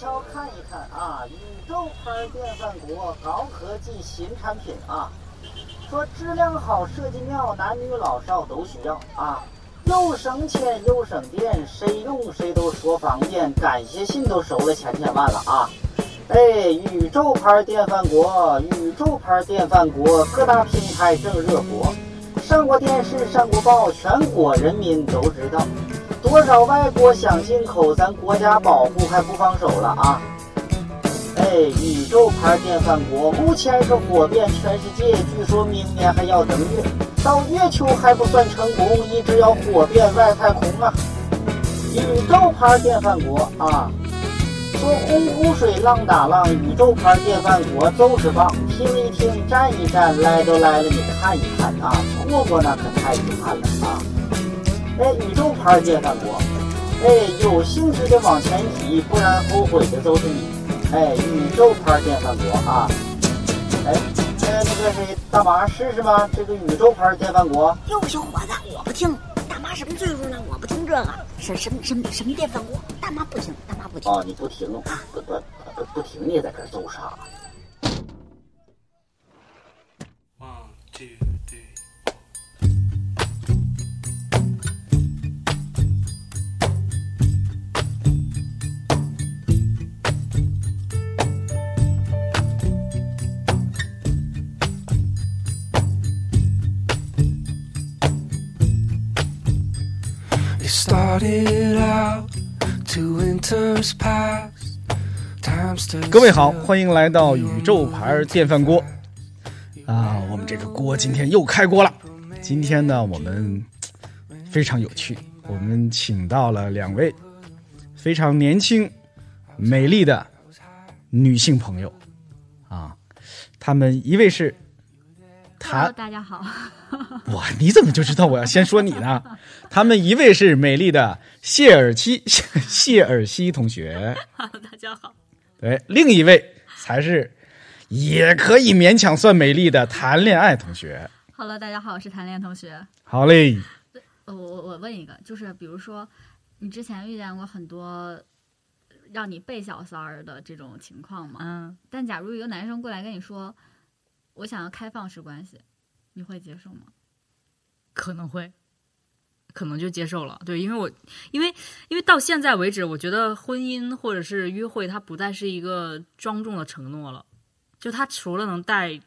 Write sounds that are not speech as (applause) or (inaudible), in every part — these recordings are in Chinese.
瞧看一看啊，宇宙牌电饭锅高科技新产品啊，说质量好、设计妙，男女老少都需要啊，又省钱又省电，谁用谁都说方便，感谢信都收了千千万了啊！哎，宇宙牌电饭锅，宇宙牌电饭锅，各大平台正热播，上过电视，上过报，全国人民都知道。多少外国想进口，咱国家保护还不放手了啊！哎，宇宙牌电饭锅目前是火遍全世界，据说明年还要登月，到月球还不算成功，一直要火遍外太空啊！宇宙牌电饭锅啊，说洪湖水浪打浪，宇宙牌电饭锅就是棒，听一听，站一站，来都来了，你看一看啊，错过那可太遗憾了啊！哎，宇宙牌电饭锅，哎，有兴趣的往前提，不然后悔的都是你。哎，宇宙牌电饭锅啊，哎，呃，那个谁，大妈试试吗？这个宇宙牌电饭锅。哟，小伙子，我不听。大妈什么岁数了？我不听这个。什什什么什么电饭锅？大妈不听，大妈不听。哦，你不听，不不不不听，你在这揍啥？各位好，欢迎来到宇宙牌电饭锅啊！我们这个锅今天又开锅了。今天呢，我们非常有趣，我们请到了两位非常年轻、美丽的女性朋友啊。她们一位是谭，大家好。(laughs) 哇，你怎么就知道我要先说你呢？(laughs) 他们一位是美丽的谢尔西谢尔西同学，大家好。对，另一位才是也可以勉强算美丽的谈恋爱同学。Hello，大家好，我是谈恋爱同学。好嘞。我我我问一个，就是比如说，你之前遇见过很多让你背小三儿的这种情况吗？嗯。但假如一个男生过来跟你说，我想要开放式关系。你会接受吗？可能会，可能就接受了。对，因为我，因为，因为到现在为止，我觉得婚姻或者是约会，它不再是一个庄重的承诺了。就它除了能带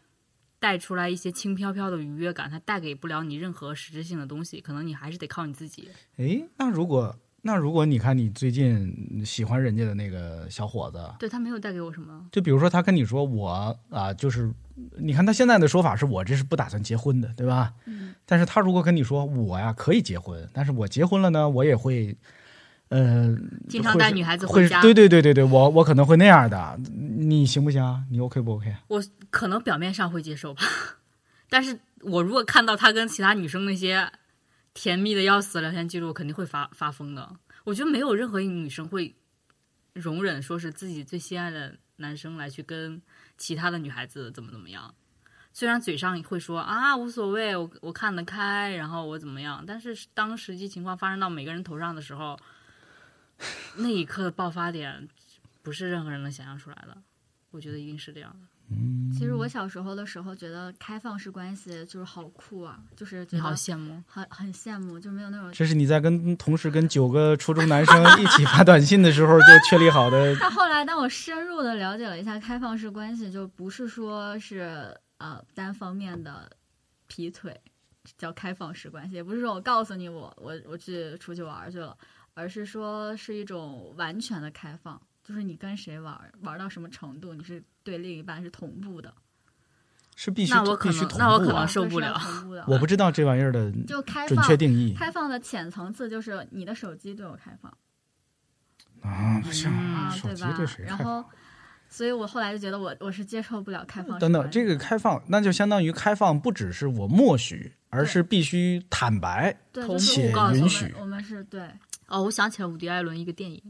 带出来一些轻飘飘的愉悦感，它带给不了你任何实质性的东西。可能你还是得靠你自己。诶，那如果那如果你看你最近喜欢人家的那个小伙子，对他没有带给我什么。就比如说他跟你说我啊，就是。你看他现在的说法是我这是不打算结婚的，对吧？嗯。但是他如果跟你说我呀可以结婚，但是我结婚了呢，我也会，呃，经常带女孩子回家。对对对对对，我我可能会那样的，你行不行？你 OK 不 OK？我可能表面上会接受吧，(laughs) 但是我如果看到他跟其他女生那些甜蜜的要死的聊天记录，肯定会发发疯的。我觉得没有任何一个女生会容忍说是自己最心爱的男生来去跟。其他的女孩子怎么怎么样？虽然嘴上会说啊无所谓，我我看得开，然后我怎么样？但是当实际情况发生到每个人头上的时候，那一刻的爆发点不是任何人能想象出来的。我觉得一定是这样的。嗯，其实我小时候的时候觉得开放式关系就是好酷啊，就是你好羡慕，很很羡慕，就没有那种。这是你在跟同时跟九个初中男生一起发短信的时候就确立好的。(laughs) 但后来当我深入的了解了一下开放式关系，就不是说是呃单方面的劈腿叫开放式关系，也不是说我告诉你我我我去出去玩去了，而是说是一种完全的开放。就是你跟谁玩，玩到什么程度，你是对另一半是同步的，是必须那我可能那我可能受不了，我不知道这玩意儿的 (laughs) 就开准确定义。开放的浅层次就是你的手机对我开放啊，不行啊，手机对谁然后，所以我后来就觉得我我是接受不了开放。等等，这个开放那就相当于开放，不只是我默许，而是必须坦白且允许。我们是对哦，我想起来伍迪·艾伦一个电影，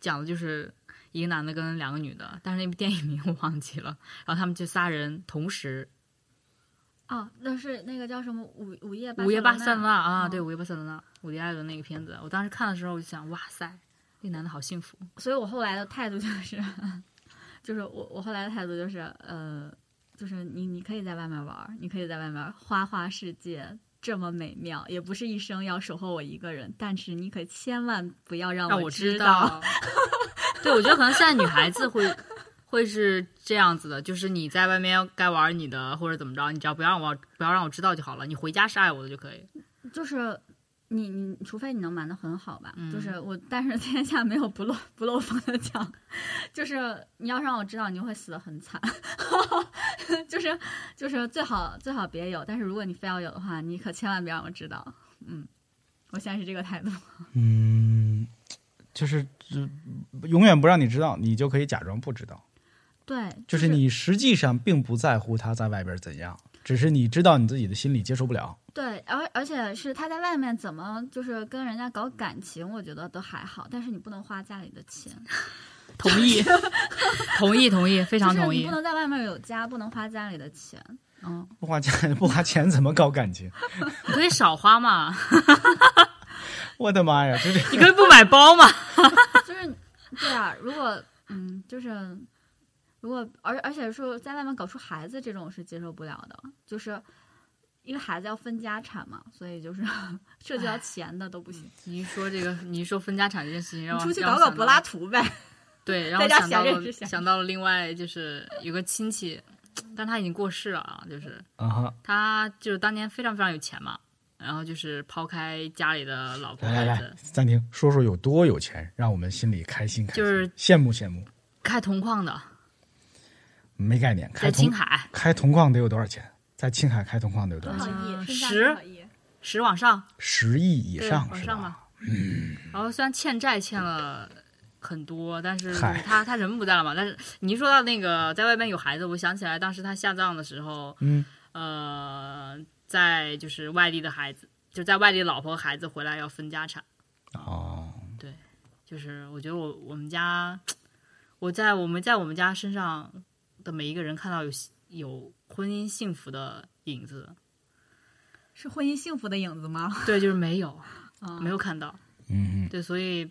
讲的就是。一个男的跟两个女的，但是那部电影名我忘记了。然后他们就仨人同时，哦，那是那个叫什么午午夜午夜巴塞罗那啊，对，午夜巴塞罗那，伍迪·艾伦那个片子。我当时看的时候，我就想，哇塞，那男的好幸福。所以我后来的态度就是，(laughs) 就是我我后来的态度就是，呃，就是你你可以在外面玩，你可以在外面花花世界。这么美妙，也不是一生要守候我一个人，但是你可千万不要让让我知道。(laughs) 对，我觉得可能现在女孩子会会是这样子的，就是你在外面该玩你的或者怎么着，你只要不要让我不要让我知道就好了。你回家是爱我的就可以。就是你你除非你能瞒得很好吧，嗯就是我，但是天下没有不漏不漏风的墙，(laughs) 就是你要让我知道，你就会死得很惨，(laughs) 就是就是最好最好别有，但是如果你非要有的话，你可千万别让我知道，嗯，我现在是这个态度，(laughs) 嗯，就是就永远不让你知道，你就可以假装不知道。对，就是是你实际上并不在乎他在外边怎样，只是你知道你自己的心里接受不了。对，而而且是他在外面怎么就是跟人家搞感情，我觉得都还好，但是你不能花家里的钱，(laughs) 同意，同意，同意，非常同意就是你不。能在外面有家，不能花家里的钱，嗯。不花钱不花钱怎么搞感情？(laughs) 你可以少花嘛，(laughs) 我的妈呀！就是你可以不买包嘛。就是对啊，如果嗯，就是如果而而且说在外面搞出孩子这种是接受不了的，就是一个孩子要分家产嘛，所以就是 (laughs) 涉及到钱的都不行。你一说这个，你一说分家产这件事情，让我出去搞搞柏拉图呗，对，(laughs) 然后想到了想到了另外就是有个亲戚，但他已经过世了啊，就是他就是当年非常非常有钱嘛，然后就是抛开家里的老婆来来来孩子，，暂停，说说有多有钱，让我们心里开心开心，就是羡慕羡慕。开铜矿的，没概念，开铜在青海开铜矿得有多少钱？在青海开铜矿的有多少钱？嗯亿？十？十往上，十亿以，上是往上吧？嗯，然后虽然欠债欠了。很多，但是他他人不在了嘛。但是你一说到那个在外边有孩子，我想起来当时他下葬的时候，嗯，呃，在就是外地的孩子，就在外地老婆和孩子回来要分家产。哦，对就是我觉得我我们家，我在我们在我们家身上的每一个人看到有有婚姻幸福的影子，是婚姻幸福的影子吗？对，就是没有 (laughs) 啊。没有看到，嗯对，所以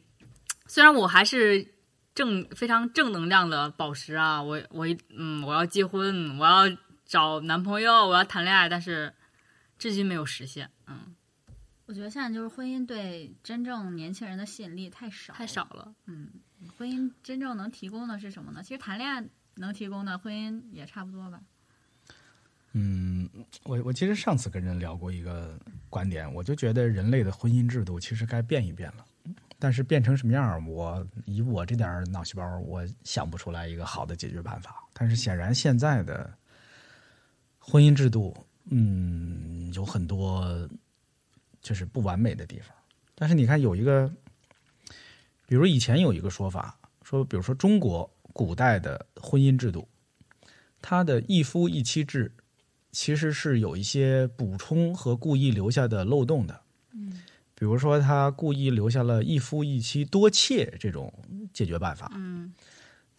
虽然我还是正非常正能量的宝石啊，我我一嗯我要结婚，我要找男朋友，我要谈恋爱，但是至今没有实现，嗯，我觉得现在就是婚姻对真正年轻人的吸引力太少，太少。了，嗯，婚姻真正能提供的是什么呢？其实谈恋爱能提供的，婚姻也差不多吧。嗯，我我其实上次跟人聊过一个观点，我就觉得人类的婚姻制度其实该变一变了。但是变成什么样，我以我这点脑细胞，我想不出来一个好的解决办法。但是显然现在的婚姻制度，嗯，有很多就是不完美的地方。但是你看，有一个，比如以前有一个说法，说比如说中国古代的婚姻制度，它的一夫一妻制其实是有一些补充和故意留下的漏洞的。嗯比如说，他故意留下了一夫一妻多妾这种解决办法。嗯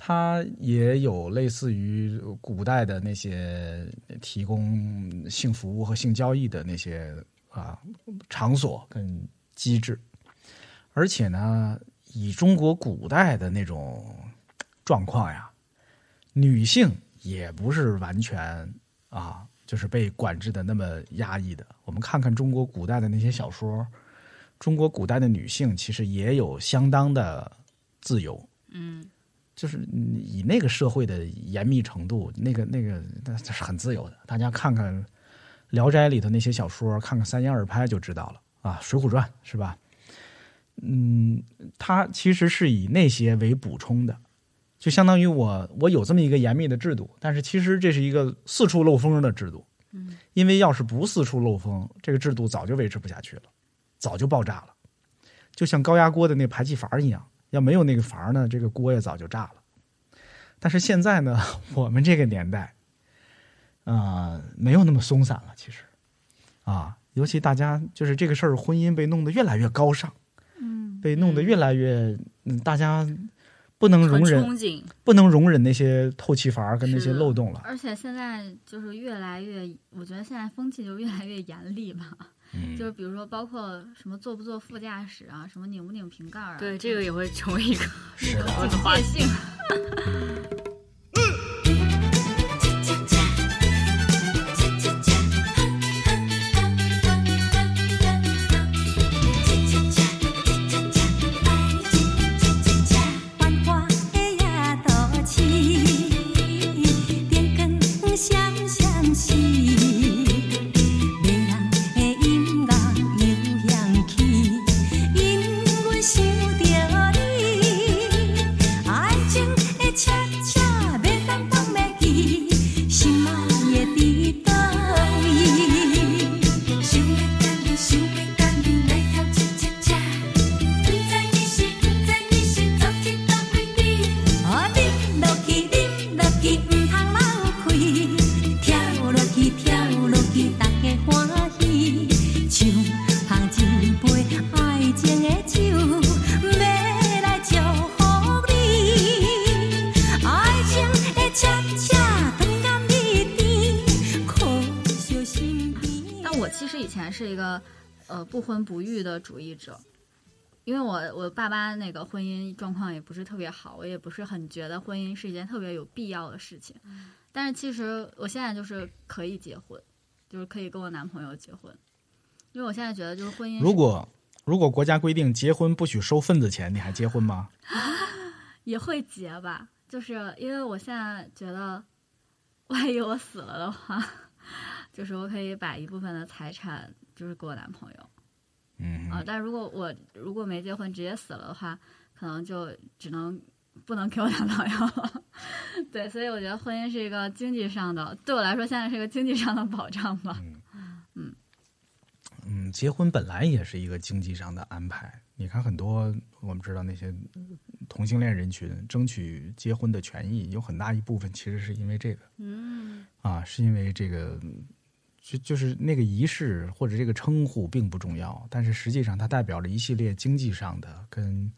它也有类似于古代的那些提供性服务和性交易的那些啊场所跟机制，而且呢，以中国古代的那种状况呀，女性也不是完全啊，就是被管制的那么压抑的。我们看看中国古代的那些小说，中国古代的女性其实也有相当的自由。嗯就是以那个社会的严密程度，那个那个那这是很自由的。大家看看《聊斋》里头那些小说，看看三言二拍就知道了啊，《水浒传》是吧？嗯，它其实是以那些为补充的，就相当于我我有这么一个严密的制度，但是其实这是一个四处漏风的制度。嗯，因为要是不四处漏风，这个制度早就维持不下去了，早就爆炸了，就像高压锅的那排气阀一样。要没有那个阀呢，这个锅也早就炸了。但是现在呢，(laughs) 我们这个年代，啊、没有那么松散了。其实，啊，尤其大家就是这个事儿，婚姻被弄得越来越高尚，嗯，被弄得越来越，嗯，大家不能容忍，不能容忍那些透气阀跟那些漏洞了。而且现在就是越来越，我觉得现在风气就越来越严厉吧。嗯就是比如说包括什么坐不坐副驾驶啊，什么拧不拧瓶盖啊，对，这个也会成为一个是的，我的话界性。不婚不育的主义者，因为我我爸妈那个婚姻状况也不是特别好，我也不是很觉得婚姻是一件特别有必要的事情。但是其实我现在就是可以结婚，就是可以跟我男朋友结婚，因为我现在觉得就是婚姻是如果如果国家规定结婚不许收份子钱，你还结婚吗？(laughs) 也会结吧，就是因为我现在觉得，万一我死了的话，(laughs) 就是我可以把一部分的财产就是给我男朋友。嗯啊，但如果我如果没结婚直接死了的话，可能就只能不能给我男朋友了。(laughs) 对，所以我觉得婚姻是一个经济上的，对我来说现在是一个经济上的保障吧。嗯，结婚本来也是一个经济上的安排。你看，很多我们知道那些同性恋人群争取结婚的权益，有很大一部分其实是因为这个嗯，啊，是因为这个，就就是那个仪式或者这个称呼并不重要，但是实际上它代表了一系列经济上的跟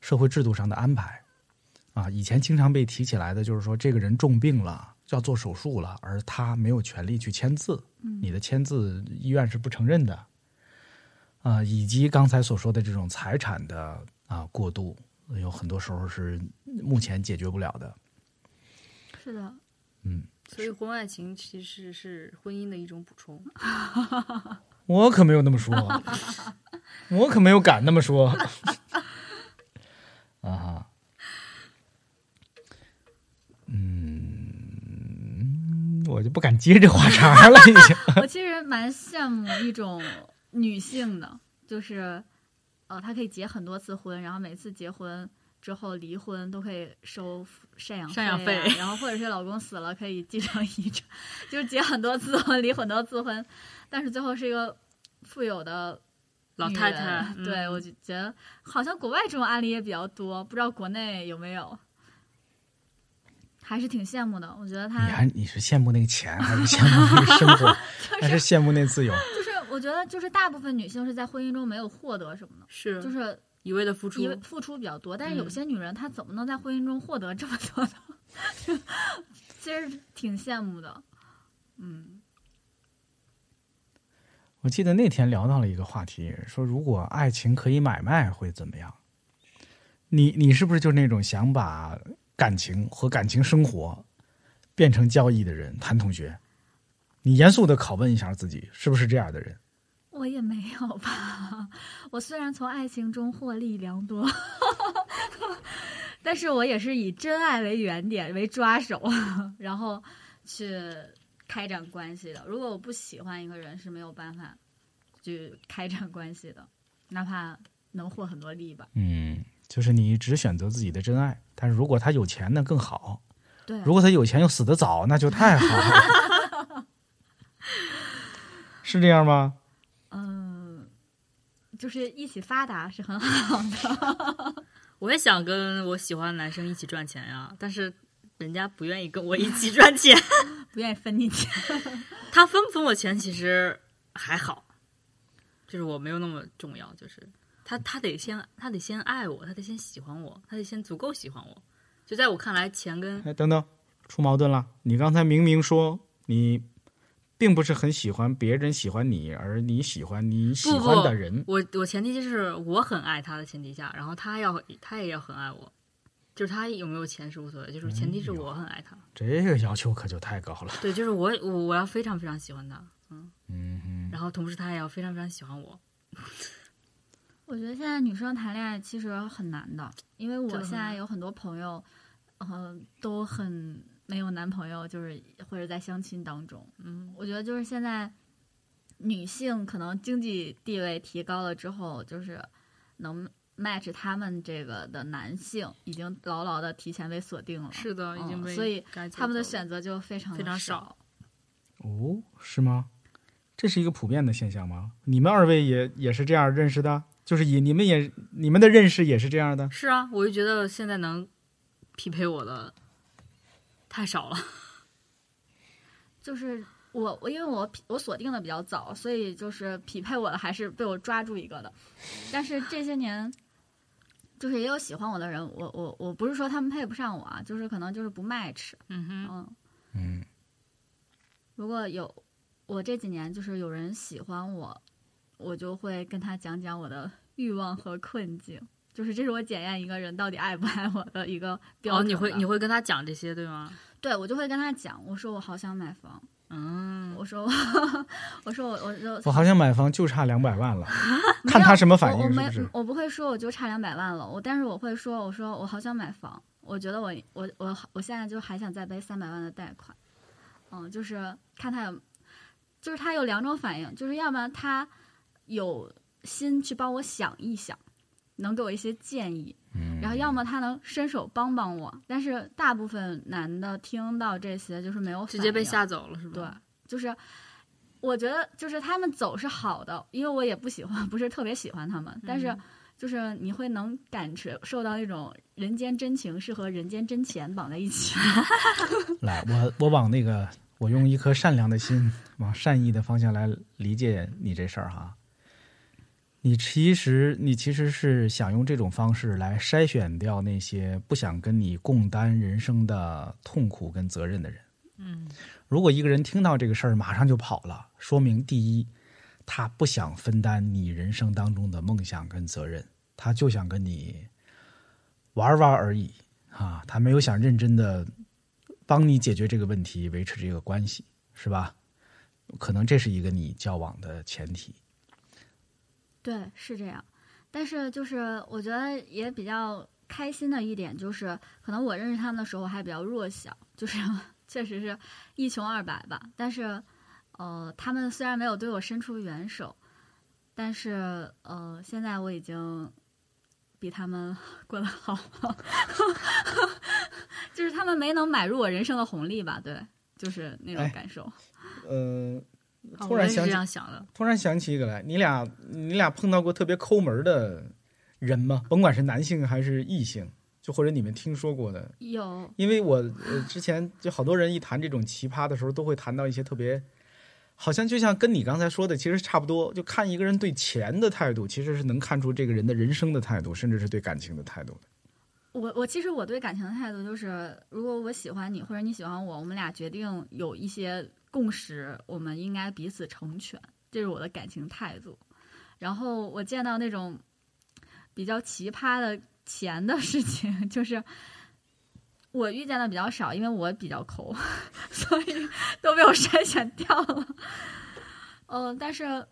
社会制度上的安排啊。以前经常被提起来的就是说，这个人重病了，要做手术了，而他没有权利去签字，你的签字医院是不承认的。啊，以及刚才所说的这种财产的啊过渡，有很多时候是目前解决不了的。是的，嗯，所以婚外情其实是婚姻的一种补充。(laughs) 我可没有那么说，(laughs) 我可没有敢那么说。(laughs) 啊哈，嗯，我就不敢接这话茬了，已经。我其实蛮羡慕一种女性的，就是呃，她可以结很多次婚，然后每次结婚之后离婚都可以收赡养赡养啊费然后或者是老公死了可以继承遗产，就是结很多次婚，(laughs) 离很多次婚，但是最后是一个富有的老太太，对嗯我就觉得好像国外这种案例也比较多，不知道国内有没有。还是挺羡慕的，我觉得他你还你是羡慕那个钱，还是羡慕那个生活，(laughs) 还是羡慕那自由？就是我觉得就是大部分女性是在婚姻中没有获得什么的，是就是一味的付出因为。付出比较多，但是有嗯些女人她怎么能在婚姻中获得这么多呢？(laughs) 其实挺羡慕的。嗯，我记得那天聊到了一个话题，说如果爱情可以买卖会怎么样？你你是不是就是那种想把感情和感情生活变成交易的人？谭同学，你严肃的拷问一下自己，是不是这样的人？我也没有吧。我虽然从爱情中获利良多，但是我也是以真爱为原点为抓手，然后去开展关系的。如果我不喜欢一个人，是没有办法去开展关系的，哪怕能获很多利吧。嗯，就是你只选择自己的真爱，但是如果他有钱那更好，对，如果他有钱又死得早，那就太好了，(laughs) 是这样吗？嗯，就是一起发达是很好的。(laughs) 我也想跟我喜欢的男生一起赚钱呀，但是人家不愿意跟我一起赚钱。(laughs) 不愿意分你钱。(laughs) 他分不分我钱其实还好，就是我没有那么重要，就是他他得先他得先爱我，他得先喜欢我，他得先足够喜欢我。就在我看来，钱跟哎，等等，出矛盾了。你刚才明明说你并不是很喜欢别人喜欢你，而你喜欢你喜欢的人。我我前提就是我很爱他的前提下，然后他要他也要很爱我，就是他有没有钱是无所谓，就是前提是我很爱他。这个要求可就太高了。对，就是我我我要非常非常喜欢他，嗯，嗯，然后同时他也要非常非常喜欢我。我觉得现在女生谈恋爱其实很难的，因为我现在有很多朋友，呃，都很没有男朋友，就是或者在相亲当中。嗯，我觉得就是现在女性可能经济地位提高了之后，就是能 match 他们这个的男性已经牢牢的提前被锁定了，是的，已经被嗯所以他们的选择就非常非常少少。哦，是吗？这是一个普遍的现象吗？你们二位也也是这样认识的？就是以你们也你们的认识也是这样的？是啊，我就觉得现在能匹配我的太少了。就是我我因为我匹我锁定的比较早，所以就是匹配我的还是被我抓住一个的。但是这些年，就是也有喜欢我的人，我我我不是说他们配不上我啊，就是可能就是不 match。嗯哼，嗯，嗯，如果有我这几年就是有人喜欢我，我就会跟他讲讲我的欲望和困境。就是这是我检验一个人到底爱不爱我的一个标哦，准哦。你会你会跟他讲这些对吗？对我就会跟他讲，我说我好想买房，嗯，我说我我说我我就我好想买房，就差两百万了，(laughs) 看他什么反我我没应是不是？我不会说我就差两百万了，我但是我会说，我说我好想买房，我觉得我我我我现在就还想再背三百万的贷款，嗯，就是看他有，就是他有两种反应，就是要不然他有心去帮我想一想，能给我一些建议，嗯然后要么他能伸手帮帮我，但是大部分男的听到这些就是没有直接被吓走了是对？，就是我觉得就是他们走是好的，因为我也不喜欢，不是特别喜欢他们，但是嗯就是你会能感受受到那种人间真情是和人间真钱绑在一起。(laughs) 来，我我往那个，我用一颗善良的心，往善意的方向来理解你这事儿哈。你其实你其实是想用这种方式来筛选掉那些不想跟你共担人生的痛苦跟责任的人。嗯，如果一个人听到这个事儿马上就跑了，说明第一，他不想分担你人生当中的梦想跟责任，他就想跟你玩玩而已啊，他没有想认真的帮你解决这个问题，维持这个关系，是吧？可能这是一个你交往的前提。对，是这样。但是就是我觉得也比较开心的一点就是，可能我认识他们的时候还比较弱小，就是 (laughs) 确实是一穷二白吧。但是呃，他们虽然没有对我伸出援手，但是呃，现在我已经比他们 (laughs) 过得好了，(laughs) 就是他们没能买入我人生的红利吧？对，就是那种哎感受。呃，啊我也是这突然想起，样想的。突然想起一个来，你俩你俩碰到过特别抠门的人吗？甭管是男性还是异性，就或者你们听说过的，有因为我呃之前就好多人一谈这种奇葩的时候，都会谈到一些特别，好像就像跟你刚才说的其实差不多，就看一个人对钱的态度，其实是能看出这个人的人生的态度，甚至是对感情的态度的。我我其实我对感情的态度就是，如果我喜欢你或者你喜欢我，我们俩决定有一些共识，我们应该彼此成全，这是我的感情态度。然后我见到那种比较奇葩的钱的事情，(laughs) 就是我遇见的比较少，因为我比较抠，(laughs) 所以都被我筛选掉了。嗯、但是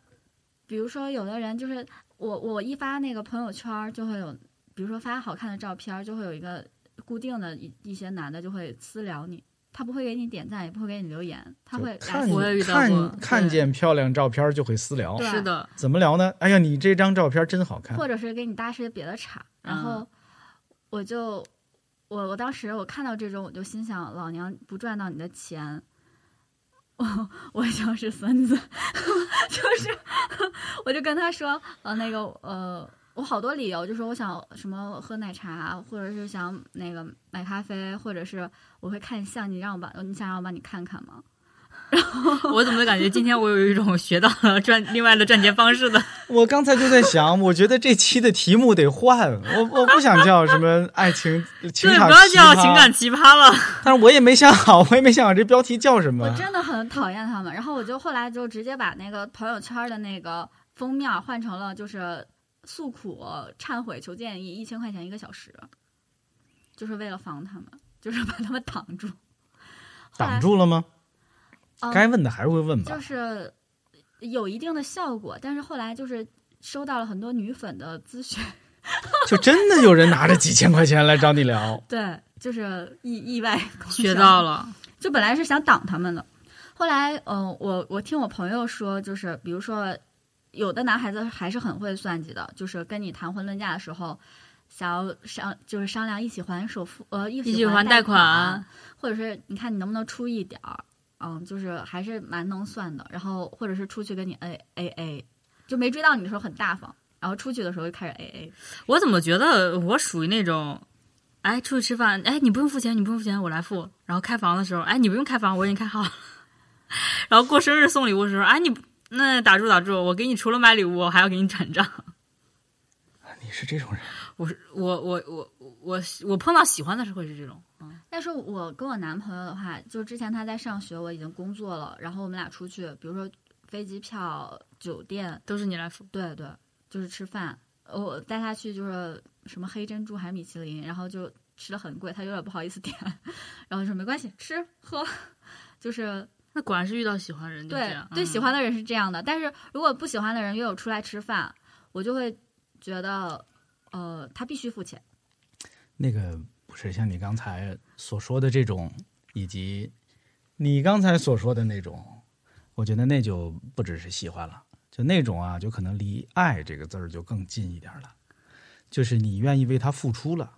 比如说有的人就是我我一发那个朋友圈就会有。比如说发好看的照片，就会有一个固定的一一些男的就会私聊你，他不会给你点赞，也不会给你留言，他会看看看见漂亮照片就会私聊，是的，怎么聊呢？哎呀，你这张照片真好看。或者是给你搭些别的茬，然后我就我我当时我看到这种，我就心想，老娘不赚到你的钱。我我就是孙子，(laughs) 就是，(laughs) 我就跟他说，呃，那个，呃，我好多理由，就说我想什么喝奶茶，或者是想那个买咖啡，或者是我会看相，你让我把你想让我帮你看看吗？(laughs) 然后 (laughs) 我怎么感觉今天我有一种学到了赚另外的赚钱方式的？我刚才就在想，我觉得这期的题目得换，我我不想叫什么爱情情对，场不要叫情感奇葩了。但是我也没想好，我也没想好这标题叫什么我。真的很讨厌他们。然后我就后来就直接把那个朋友圈的那个封面换成了就是诉苦、忏悔、求建议，一千块钱一个小时，就是为了防他们，就是把他们挡住。挡住了吗？嗯该问的还是会问吧就。是有一定的效果，但是后来就是收到了很多女粉的咨询，(laughs) 就真的有人拿着几千块钱来找你聊，(laughs) 对，就是意意外学到了，就本来是想挡他们的，后来，嗯、我我听我朋友说，就是比如说，有的男孩子还是很会算计的，就是跟你谈婚论嫁的时候，想要商就是商量一起还首付，呃，一一起还还贷款，或者是你看你能不能出一点儿，嗯，就是还是蛮能算的。然后或者是出去跟你 A A A，就没追到你的时候很大方，然后出去的时候就开始 A A。我怎么觉得我属于那种，哎，出去吃饭，哎，你不用付钱，你不用付钱，我来付。然后开房的时候，哎，你不用开房，我已经开好了。(laughs) 然后过生日送礼物的时候，哎，你那打住打住，我给你除了买礼物，我还要给你转账。(laughs) 你是这种人，我是我我我我我碰到喜欢的是会是这种，嗯，但是我跟我男朋友的话，就之前他在上学，我已经工作了，然后我们俩出去，比如说飞机票、酒店，都是你来付。对对，就是吃饭。我带他去就是什么黑珍珠还是米其林，然后就吃的很贵，他有点不好意思点，(laughs) 然后说没关系，吃喝，(laughs) 就是那果然是遇到喜欢的人就这对样。对嗯喜欢的人是这样的。但是如果不喜欢的人约我出来吃饭，我就会觉得，呃，他必须付钱。那个不是像你刚才所说的这种，以及你刚才所说的那种，我觉得那就不只是喜欢了，就那种啊，就可能离爱这个字儿就更近一点了，就是你愿意为他付出了。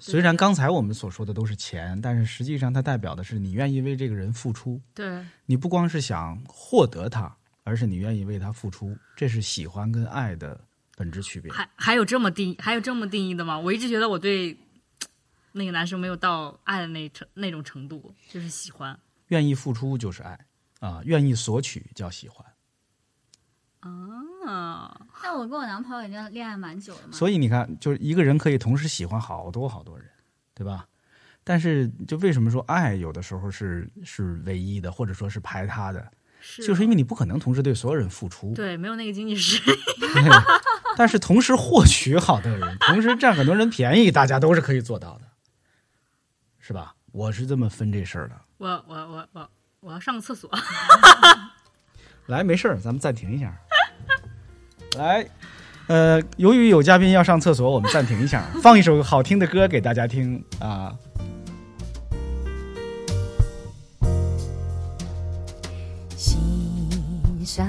虽然刚才我们所说的都是钱，但是实际上它代表的是你愿意为这个人付出。对，你不光是想获得他，而是你愿意为他付出，这是喜欢跟爱的本质区别。还还有这么定还有这么定义的吗？我一直觉得我对那个男生没有到爱的那程那种程度，就是喜欢。愿意付出就是爱啊，愿意索取叫喜欢。啊，(laughs) 但我跟我男朋友已经恋爱蛮久了嘛，所以你看，就是一个人可以同时喜欢好多好多人，对吧？但是，就为什么说爱有的时候是是唯一的，或者说是排他的，是就是因为你不可能同时对所有人付出，对没有那个经济实力。但是同时获取好多人，同时占很多人便宜，大家都是可以做到的，是吧？我是这么分这事儿的。我我我我我要上个厕所。(laughs) 来，没事儿，咱们暂停一下。来，呃，由于有嘉宾要上厕所，我们暂停一下，放一首好听的歌给大家听啊。心上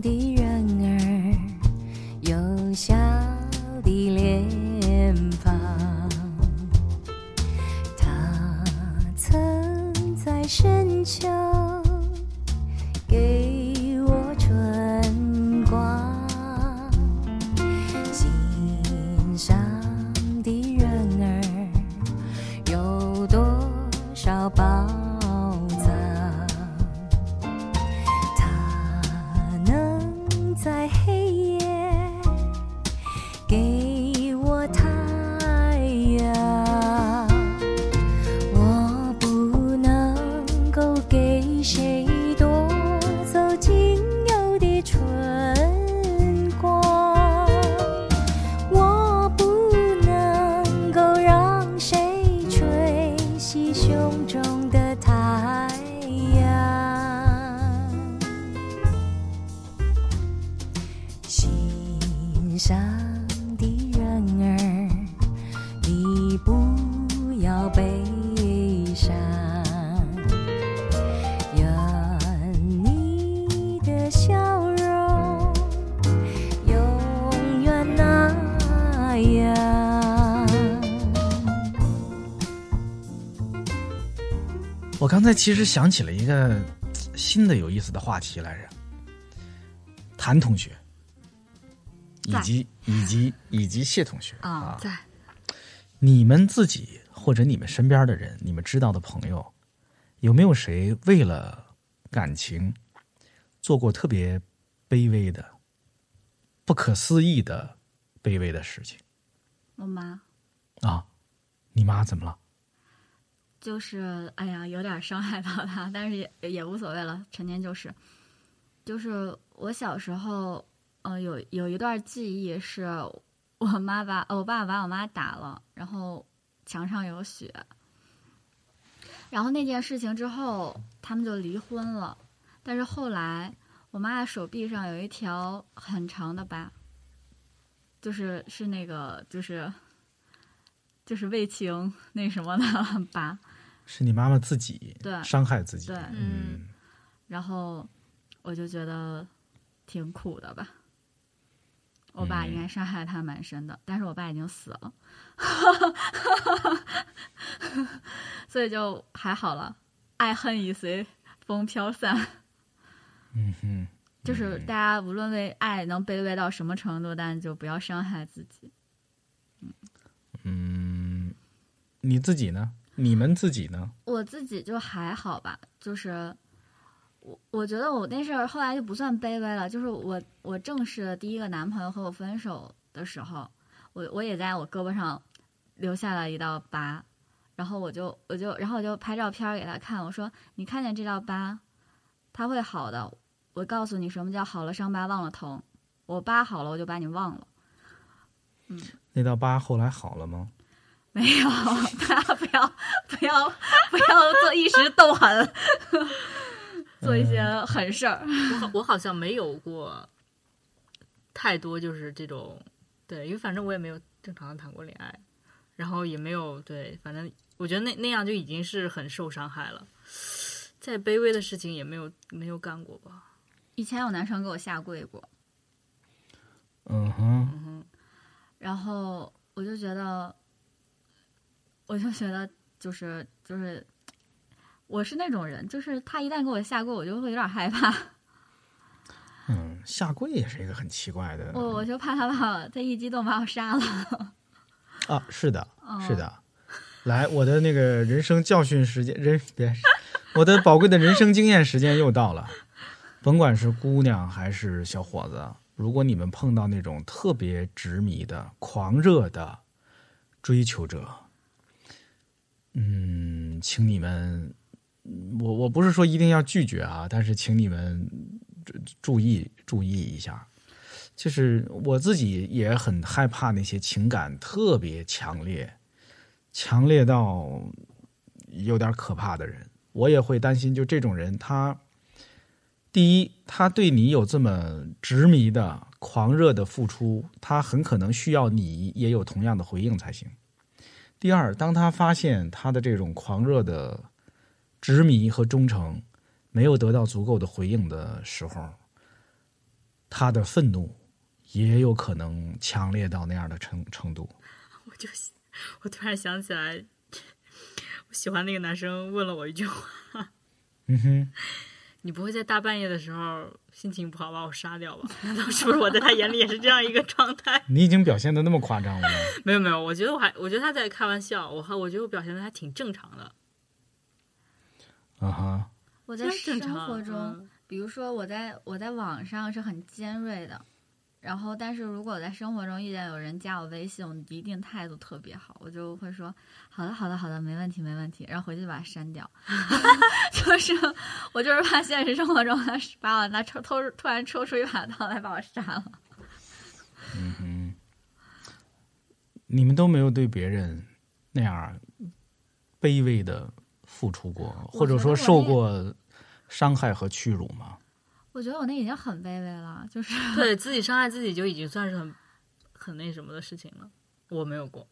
的人儿有笑的脸庞，他曾在深秋给才其实想起了一个新的有意思的话题来着，谭同学，以及以及以及谢同学啊在你们自己或者你们身边的人，你们知道的朋友，有没有谁为了感情做过特别卑微的、不可思议的卑微的事情我妈啊？你妈怎么了？就是哎呀，有点伤害到他，但是也也无所谓了，成年就是。就是我小时候，呃，有有一段记忆是我妈把我爸把我妈打了，然后墙上有血。然后那件事情之后，他们就离婚了。但是后来，我妈的手臂上有一条很长的疤，就是是那个就是就是为情那什么的 (laughs) 疤。是你妈妈自己对伤害自己？对嗯，然后我就觉得挺苦的吧。我爸应该伤害他蛮深的，但是我爸已经死了，(laughs) 所以就还好了，爱恨已随风飘散。嗯哼，就是大家无论为爱能卑微到什么程度，但就不要伤害自己。嗯，你自己呢？你们自己呢？我自己就还好吧，就是我我觉得我那事儿后来就不算卑微了，就是我我正式的第一个男朋友和我分手的时候，我我也在我胳膊上留下了一道疤，然后我就我就然后我就拍照片儿给他看，我说你看见这道疤，它会好的，我告诉你什么叫好了伤疤忘了疼，我疤好了我就把你忘了。嗯那道疤后来好了吗？没有，(laughs) 大家不要不要不要做一时斗狠，(laughs) 做一些狠事儿。我好我好像没有过太多就是这种，对，因为反正我也没有正常的谈过恋爱，然后也没有对，反正我觉得那那样就已经是很受伤害了。再卑微的事情也没有没有干过吧？以前有男生给我下跪过，嗯哼，然后我就觉得，我就觉得就是就是，我是那种人，就是他一旦给我下跪，我就会有点害怕，(laughs) 嗯，下跪也是一个很奇怪的我我就怕他把我他一激动把我杀了。啊，是的，嗯是的。来，我的那个人生教训时间，人别，我的宝贵的人生经验时间又到了。甭管是姑娘还是小伙子，如果你们碰到那种特别执迷的、狂热的追求者，嗯，请你们，我我不是说一定要拒绝啊，但是请你们注意注意一下。就是我自己也很害怕那些情感特别强烈、强烈到有点可怕的人。我也会担心，就这种人，他第一，他对你有这么执迷的、狂热的付出，他很可能需要你也有同样的回应才行。第二，当他发现他的这种狂热的执迷和忠诚没有得到足够的回应的时候，他的愤怒也有可能强烈到那样的程程度。(laughs) 我就我突然想起来，我喜欢那个男生问了我一句话：嗯哼，你不会在大半夜的时候心情不好把我杀掉吧？难道是不是我在他眼里也是这样一个状态？你已经表现的那么夸张了吗？(laughs) 没有没有，我觉得我还我觉得他在开玩笑，我还我觉得我表现的还挺正常的，啊哈，我在生。活中，嗯比如说我在我在网上是很尖锐的，然后但是如果我在生活中遇见有人加我微信，我一定态度特别好，我就会说好的好的好的，没问题没问题，然后回去就把它删掉。(laughs) (laughs) 就是我就是怕现实生活中他把我拿抽偷突然抽出一把刀来把我杀了。你们都没有对别人那样卑微的付出过，或者说受过伤害和屈辱吗？我觉得我那已经很卑微了，就是对自己伤害自己就已经算是很很那什么的事情了。我没有过，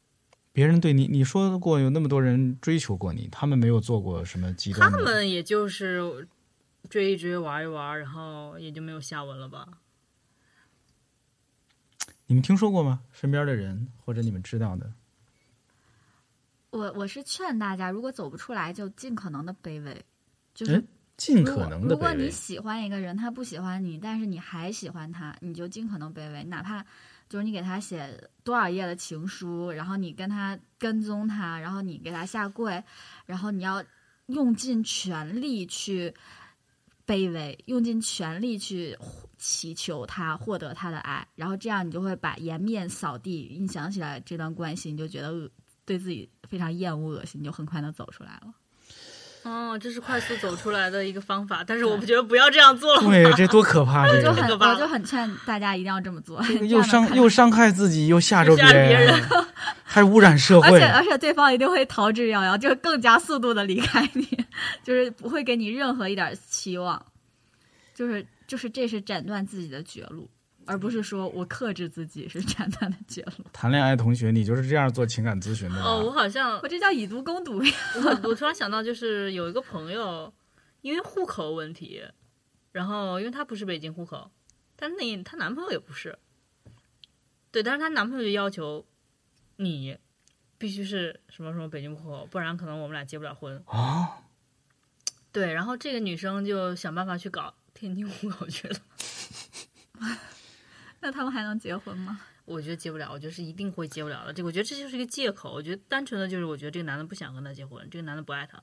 别人对你，你说过有那么多人追求过你，他们没有做过什么极端？他们也就是追一追玩一玩，然后也就没有下文了吧？你们听说过吗？身边的人或者你们知道的？我我是劝大家，如果走不出来，就尽可能的卑微，就是嗯尽可能的如果。你喜欢一个人，他不喜欢你，但是你还喜欢他，你就尽可能卑微，哪怕就是你给他写多少页的情书，然后你跟他跟踪他，然后你给他下跪，然后你要用尽全力去卑微，用尽全力去祈求他获得他的爱，然后这样你就会把颜面扫地。你想起来这段关系，你就觉得恶对自己非常厌恶、恶心，你就很快能走出来了。哦，这是快速走出来的一个方法，但是我不觉得不要这样做了。对，这多可怕！这个我就很可怕我就很劝大家一定要这么做，又伤又伤害自己，又吓着别人人，还污染社会而且。而且对方一定会逃之夭夭，就更加速度的离开你，(laughs) 就是不会给你任何一点期望，就是就是这是斩断自己的绝路，而不是说我克制自己是斩断的结论。谈恋爱同学，你就是这样做情感咨询的吗？哦，我好像我这叫以毒攻毒呀！我我突然想到，就是有一个朋友，因为户口问题，然后因为她不是北京户口，但那她男朋友也不是，对，但是她男朋友就要求你必须是什么什么北京户口，不然可能我们俩结不了婚。啊，对，然后这个女生就想办法去搞天津户口去了。那他们还能结婚吗？我觉得结不了，我觉得是一定会结不了的。这个我觉得这就是一个借口。我觉得单纯的就是，我觉得这个男的不想跟他结婚，这个男的不爱他。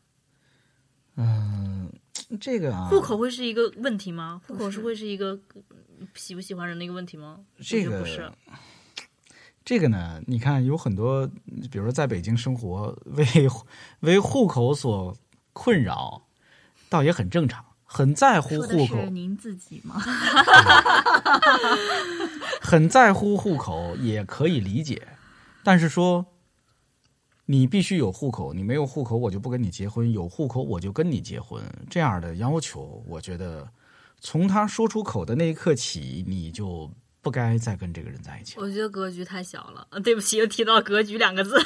嗯，这个啊，户口会是一个问题吗？户口是是会是一个呃喜不喜欢人的一个问题吗？这个不是。这个呢，你看有很多，比如说在北京生活，为为户口所困扰，倒也很正常，很在乎户口是，您自己吗？(laughs) 很在乎户口也可以理解，但是说你必须有户口，你没有户口我就不跟你结婚，有户口我就跟你结婚，这样的要求，我觉得从他说出口的那一刻起，你就不该再跟这个人在一起。我觉得格局太小了。呃对不起，又提到格局两个字。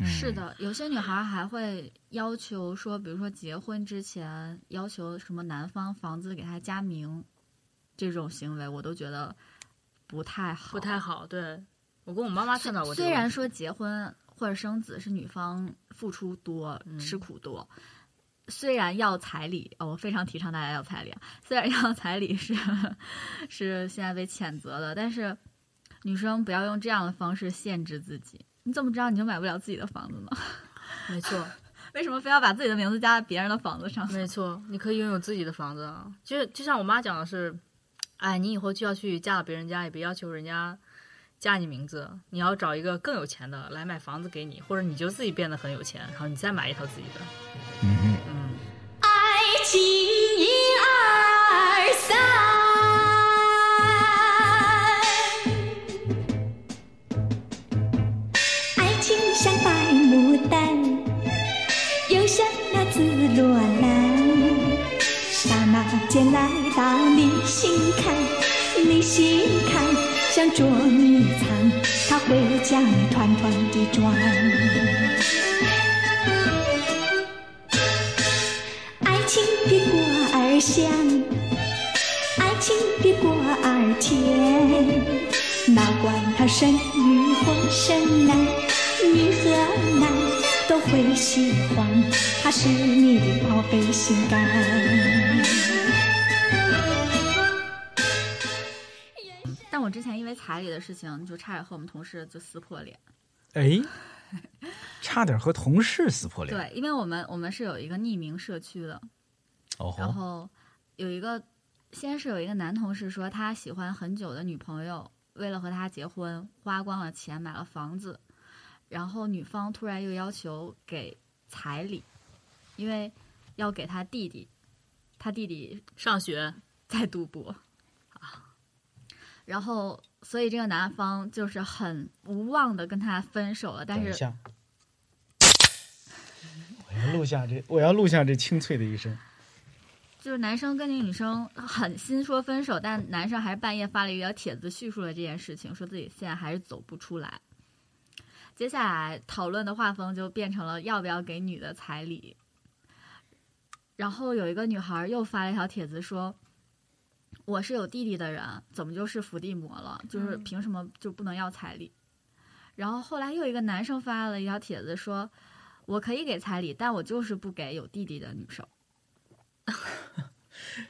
嗯是的，有些女孩还会要求说，比如说结婚之前要求什么男方房子给她加名，这种行为我都觉得不太好。不太好。对我跟我妈妈探讨过。虽然说结婚或者生子是女方付出多、嗯吃苦多，虽然要彩礼，哦，我非常提倡大家要彩礼啊。虽然要彩礼是是现在被谴责的，但是女生不要用这样的方式限制自己。你怎么知道你就买不了自己的房子呢？没错，(laughs) 为什么非要把自己的名字加在别人的房子上？没错，你可以拥有自己的房子啊。就是就像我妈讲的是，哎，你以后就要去嫁到别人家，也别要求人家加你名字，你要找一个更有钱的来买房子给你，或者你就自己变得很有钱，然后你再买一套自己的。嗯。嗯，爱情捉迷藏，他会将你团团地转。爱情比果儿香，爱情比果儿甜。哪管它生女或生男，女和男都会喜欢，它是你的宝贝心肝。我之前因为彩礼的事情，就差点和我们同事就撕破脸。哎，差点和同事撕破脸。对，因为我们我们是有一个匿名社区的，哦吼，然后有一个，先是有一个男同事说他喜欢很久的女朋友，为了和他结婚，花光了钱买了房子，然后女方突然又要求给彩礼，因为要给他弟弟，他弟弟上学在读博啊，然后所以这个男方就是很无望的跟他分手了，但是我要录下这，我要录下这清脆的一声。就是男生跟那女生狠心说分手，但男生还是半夜发了一条帖子叙述了这件事情，说自己现在还是走不出来。接下来讨论的画风就变成了要不要给女的彩礼。然后有一个女孩又发了一条帖子说：“我是有弟弟的人，怎么就是伏地魔了？就是凭什么就不能要彩礼？”然后后来又一个男生发了一条帖子说：“我可以给彩礼，但我就是不给有弟弟的女生。(laughs) ”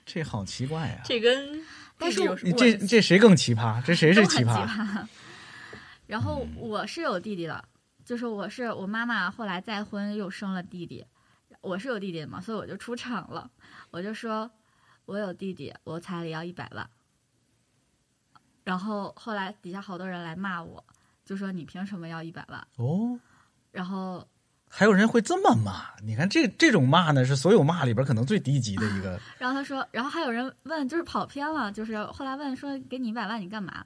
这好奇怪啊！这跟但是你这这谁更奇葩？这谁是奇葩？葩。然后我是有弟弟的，就是我是我妈妈后来再婚又生了弟弟，我是有弟弟的嘛，所以我就出场了，我就说我有弟弟，我彩礼要一百万。然后后来底下好多人来骂我，就说你凭什么要一百万？哦，然后还有人会这么骂？你看这这种骂呢，是所有骂里边可能最低级的一个。(laughs) 然后他说，然后还有人问，就是跑偏了，就是后来问说给你一百万你干嘛？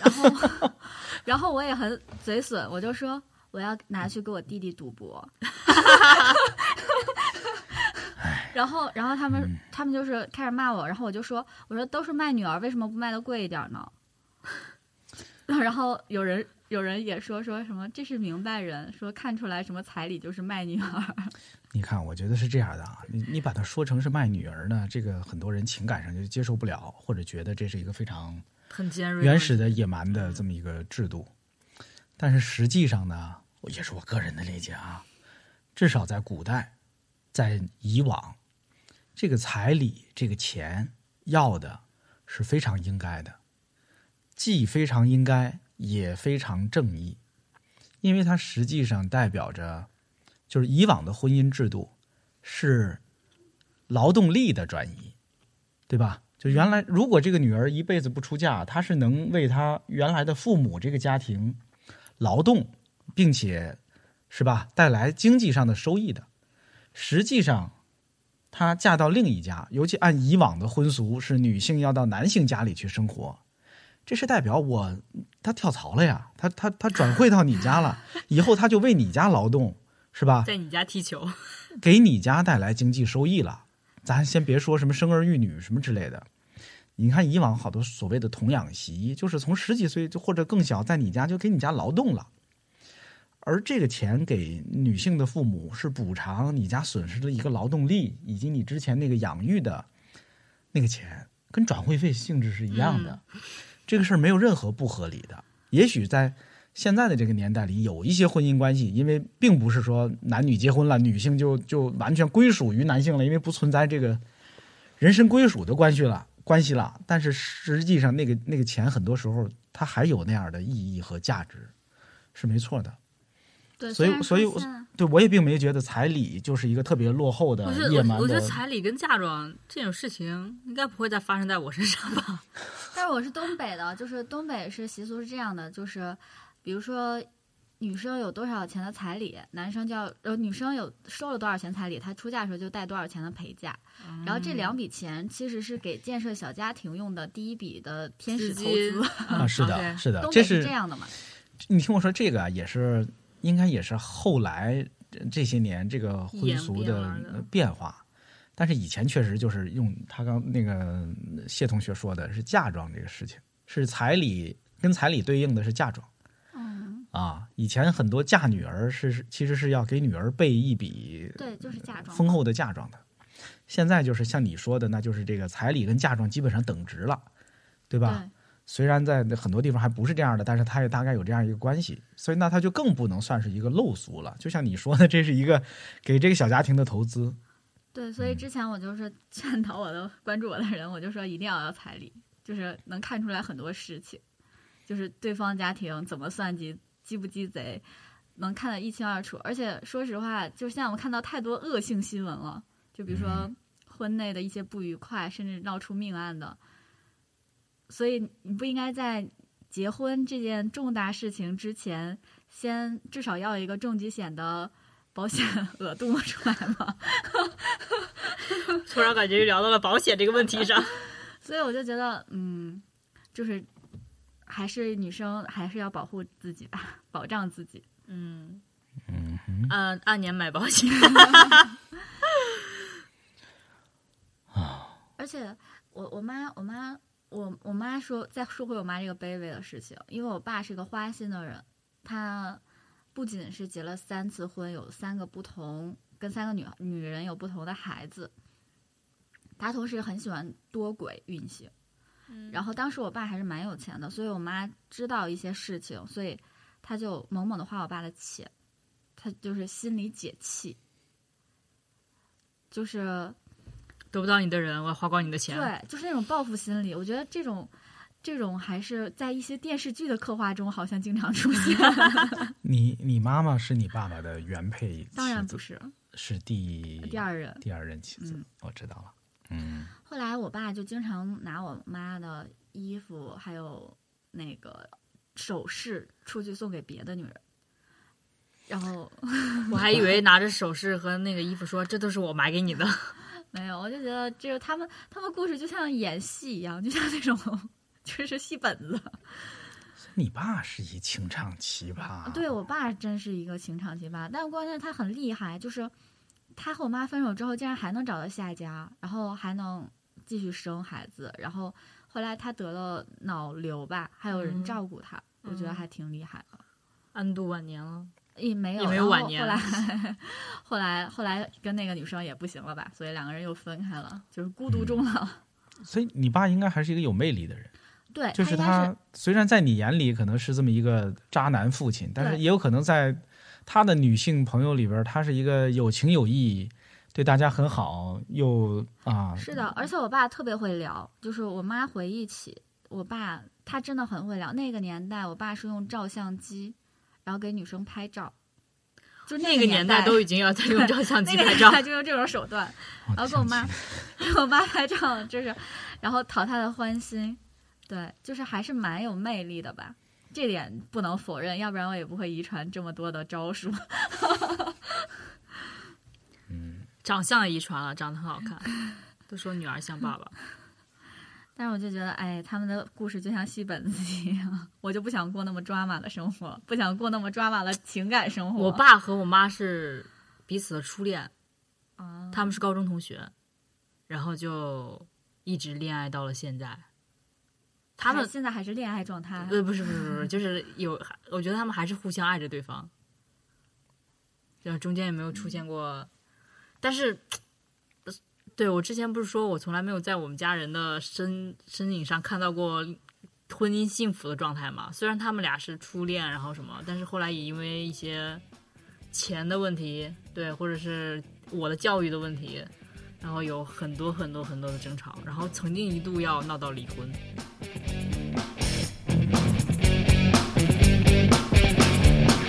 然后 (laughs) 然后我也很嘴损，我就说我要拿去给我弟弟赌博。(laughs) 然后，然后他们他们就是开始骂我，然后我就说，我说都是卖女儿，为什么不卖的贵一点呢？(laughs) 然后有人有人也说说什么这是明白人，说看出来什么彩礼就是卖女儿。(laughs) 你看，我觉得是这样的啊，你你把它说成是卖女儿呢，这个很多人情感上就接受不了，或者觉得这是一个非常很尖锐，原始的野蛮的这么一个制度。但是实际上呢，也是我个人的理解啊，至少在古代，在以往，这个彩礼这个钱要的是非常应该的，既非常应该，也非常正义，因为它实际上代表着，就是以往的婚姻制度是劳动力的转移，对吧？就原来，如果这个女儿一辈子不出嫁，她是能为她原来的父母这个家庭劳动，并且是吧带来经济上的收益的。实际上，她嫁到另一家，尤其按以往的婚俗，是女性要到男性家里去生活，这是代表我她跳槽了呀，她她她转会到你家了，(laughs) 以后她就为你家劳动，是吧？在你家踢球，给你家带来经济收益了。咱先别说什么生儿育女什么之类的，你看以往好多所谓的童养媳，就是从十几岁就或者更小，在你家就给你家劳动了，而这个钱给女性的父母是补偿你家损失的一个劳动力，以及你之前那个养育的那个钱，跟转会费性质是一样的。这个事儿没有任何不合理的。也许在现在的这个年代里，有一些婚姻关系，因为并不是说男女结婚了，女性就就完全归属于男性了，因为不存在这个人身归属的关系了关系了。但是实际上，那个那个钱很多时候它还有那样的意义和价值，是没错的。对，所以所以对我也并没觉得彩礼就是一个特别落后的不是野蛮我，我觉得。彩礼跟嫁妆这种事情应该不会再发生在我身上吧？(laughs) 但是我是东北的，就是东北是习俗是这样的，就是比如说女生有多少钱的彩礼，男生就要呃女生有收了多少钱彩礼，她出嫁的时候就带多少钱的陪嫁，然后这两笔钱其实是给建设小家庭用的第一笔的天使投资金，啊，是的，是的，东北这是这样的嘛？你听我说，这个啊，也是应该也是后来这这些年这个婚俗的变化。但是以前确实就是用他刚那个谢同学说的是嫁妆这个事情，是彩礼跟彩礼对应的是嫁妆嗯，啊。以前很多嫁女儿是是其实是要给女儿备一笔对，就是嫁妆。丰厚的嫁妆的。现在就是像你说的，那就是这个彩礼跟嫁妆基本上等值了，对吧？对，虽然在很多地方还不是这样的，但是它也大概有这样一个关系，所以那它就更不能算是一个陋俗了。就像你说的，这是一个给这个小家庭的投资。对，所以之前我就是劝导我的关注我的人，我就说一定要要彩礼，就是能看出来很多事情，就是对方家庭怎么算计、鸡不鸡贼，能看得一清二楚。而且说实话，就现在我们看到太多恶性新闻了，就比如说婚内的一些不愉快，甚至闹出命案的。所以你不应该在结婚这件重大事情之前，先至少要一个重疾险的保险额度出来吗？突然感觉聊到了保险这个问题上。(laughs) 所以我就觉得，嗯，就是还是女生还是要保护自己吧，保障自己。嗯嗯哼，按按年买保险，(laughs) 而且我我妈我妈我我妈说，再说回我妈这个卑微的事情，因为我爸是个花心的人，他不仅是结了三次婚，有三个不同跟三个女女人有不同的孩子，他同时很喜欢多轨运行。然后当时我爸还是蛮有钱的，所以我妈知道一些事情，所以她就猛猛的花我爸的钱，她就是心里解气，就是得不到你的人，我要花光你的钱。对，就是那种报复心理。我觉得这种这种还是在一些电视剧的刻画中，好像经常出现。(laughs) 你你妈妈是你爸爸的原配妻子，当然不是是第第二任，第二任妻子。嗯我知道了。嗯，后来我爸就经常拿我妈的衣服还有那个首饰出去送给别的女人，然后我还以为拿着首饰和那个衣服说这都是我买给你的。没有，我就觉得就是他们他们故事就像演戏一样，就像那种就是戏本子。你爸是一情场奇葩，对我爸真是一个情场奇葩，但关键他很厉害，就是他和我妈分手之后，竟然还能找到下家，然后还能继续生孩子，然后后来他得了脑瘤吧，还有人嗯照顾他，我觉得嗯还挺厉害的。安度晚年了，也没有，也没有晚年后来，(laughs) 后来，后来跟那个女生也不行了吧，所以两个人又分开了，就是孤独终老。(laughs) 所以你爸应该还是一个有魅力的人。对，就是他虽然在你眼里可能是这么一个渣男父亲，但是也有可能在他的女性朋友里边，他是一个有情有义，对大家很好，又啊，是的，而且我爸特别会聊，就是我妈回忆起我爸，他真的很会聊。那个年代，我爸是用照相机，然后给女生拍照，就那个年代代都已经要在用照相机拍照。代就用这种手段，哦然后跟我妈 (laughs) 给我妈拍照，就是然后讨她的欢心，对，就是还是蛮有魅力的吧。这点不能否认，要不然我也不会遗传这么多的招数。长相遗传了，长得很好看，都说女儿像爸爸。但是我就觉得，哎，他们的故事就像戏本子一样，我就不想过那么抓马的生活，不想过那么抓马的情感生活。我爸和我妈是彼此的初恋，啊，他们是高中同学，然后就一直恋爱到了现在。他们现在还是恋爱状态，呃不是不是不是，就是有，我觉得他们还是互相爱着对方，就是中间也没有出现过，但是，呃对我之前不是说我从来没有在我们家人的身身影上看到过婚姻幸福的状态嘛？虽然他们俩是初恋，然后什么，但是后来也因为一些钱的问题，对，或者是我的教育的问题，然后有很多很多很多的争吵，然后曾经一度要闹到离婚。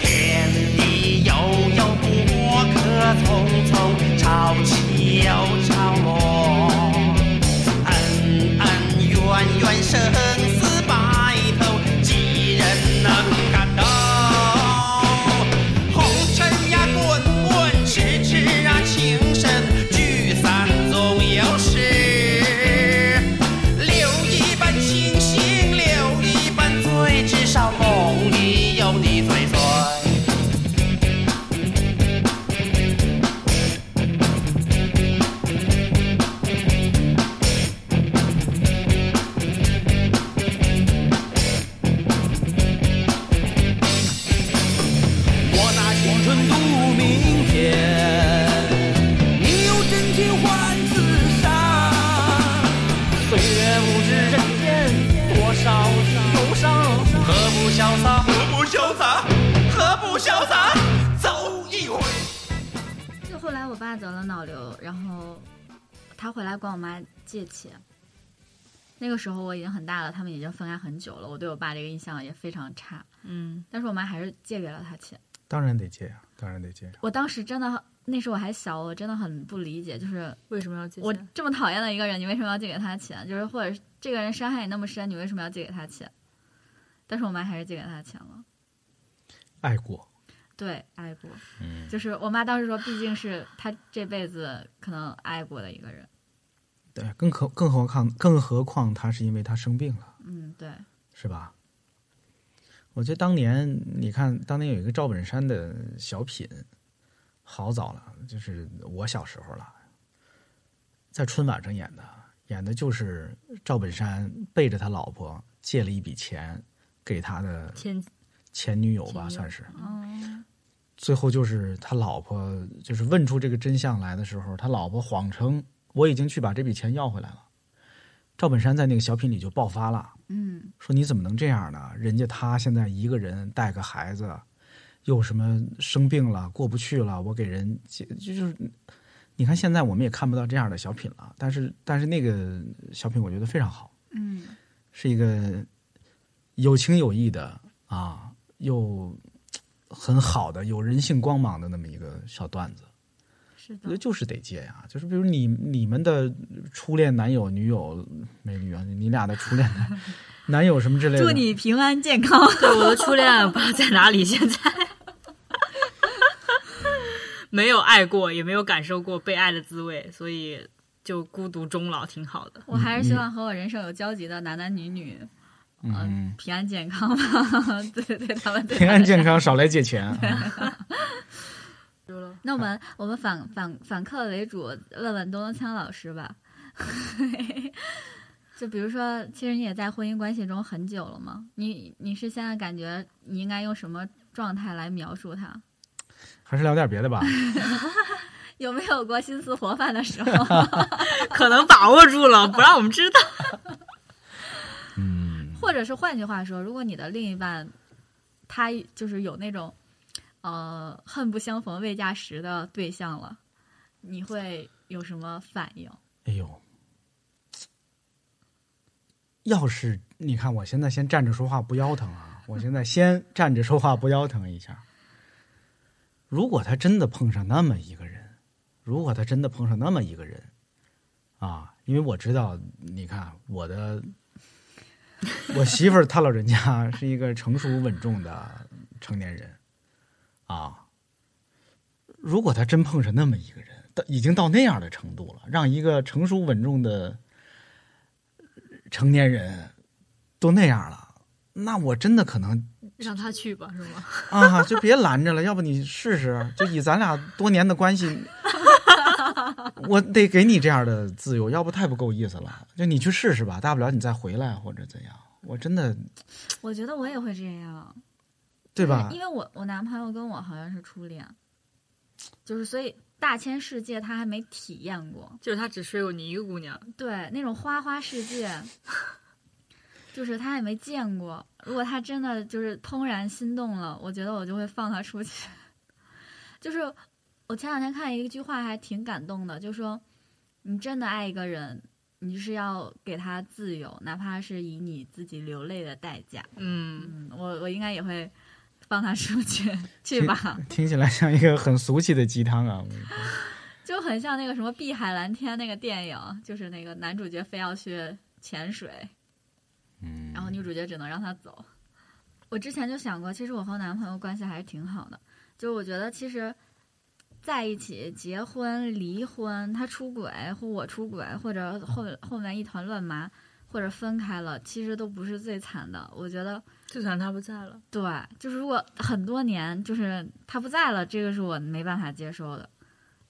天地悠悠，过客匆匆，潮起又潮落。恩恩怨怨，生爸得了脑瘤，然后他回来管我妈借钱。那个时候我已经很大了，他们已经分开很久了，我对我爸这个印象也非常差。嗯，但是我妈还是借给了他钱。当然得借呀，当然得借呀。我当时真的那时候我还小，我真的很不理解，就是为什么要借我？这么讨厌的一个人，你为什么要借给他钱？就是或者是这个人伤害你那么深，你为什么要借给他钱？但是我妈还是借给他钱了。爱过，对，爱过，嗯，就是我妈当时说，毕竟是她这辈子可能爱过的一个人。对，更何更何况更何况他是因为他生病了，嗯，对，是吧？我觉得当年你看，当年有一个赵本山的小品，好早了，就是我小时候了，在春晚上演的，演的就是赵本山背着他老婆借了一笔钱给他的前前女友吧，算是。嗯，最后就是他老婆就是问出这个真相来的时候，他老婆谎称我已经去把这笔钱要回来了。赵本山在那个小品里就爆发了，嗯，说你怎么能这样呢？人家他现在一个人带个孩子，又什么生病了过不去了，我给人就是，你看现在我们也看不到这样的小品了，但是但是那个小品我觉得非常好，嗯，是一个有情有义的啊，又很好的有人性光芒的那么一个小段子。是的，就是得接呀。就是比如你你们的初恋男友、女友、美女啊，你俩的初恋男 (laughs) 男友什么之类的，祝你平安健康。(laughs) 对我的初恋不知道在哪里，现在没有爱过，也没有感受过被爱的滋味，所以就孤独终老挺好的。我还是希望和我人生有交集的男男女女，嗯，平安健康吧。(laughs) 对对对，他们对平安健康。少来借钱啊。(laughs) 那我们我们反反反客为主，问问东东锵老师吧。(laughs) 就比如说，其实你也在婚姻关系中很久了吗？你你是现在感觉你应该用什么状态来描述他？还是聊点别的吧。有没有过心思活泛的时候？可能把握住了，不让我们知道。或者是换句话说，如果你的另一半他就是有那种呃恨不相逢未嫁时的对象了，你会有什么反应？哎呦，要是你看，我现在先站着说话不腰疼啊！我现在先站着说话不腰疼一下。如果他真的碰上那么一个人，如果他真的碰上那么一个人，啊，因为我知道，你看我的 (laughs) 我媳妇儿她老人家是一个成熟稳重的成年人，啊，如果她真碰上那么一个人，到已经到那样的程度了，让一个成熟稳重的成年人都那样了，那我真的可能让他去吧，是吗？啊，就别拦着了，要不你试试，就以咱俩多年的关系，(laughs) (laughs) 我得给你这样的自由，要不太不够意思了。就你去试试吧，大不了你再回来或者怎样。我真的我觉得我也会这样，对吧因？为我我男朋友跟我好像是初恋，就是所以大千世界他还没体验过，就是他只睡过你一个姑娘，对那种花花世界，(laughs) 就是他也没见过。如果他真的就是怦然心动了，我觉得我就会放他出去。(laughs) 就是我前两天看一句话还挺感动的，就说你真的爱一个人，你就是要给他自由，哪怕是以你自己流泪的代价。嗯，嗯，我我应该也会帮他出去去吧，听起来像一个很俗气的鸡汤啊！(laughs) 就很像那个什么《碧海蓝天》那个电影，就是那个男主角非要去潜水，嗯，然后女主角只能让他走。我之前就想过，其实我和男朋友关系还是挺好的，就我觉得其实在一起、结婚、离婚，他出轨或我出轨，或者后后面一团乱麻，或者分开了，其实都不是最惨的。我觉得最惨他不在了，对，就是如果很多年就是他不在了，这个是我没办法接受的，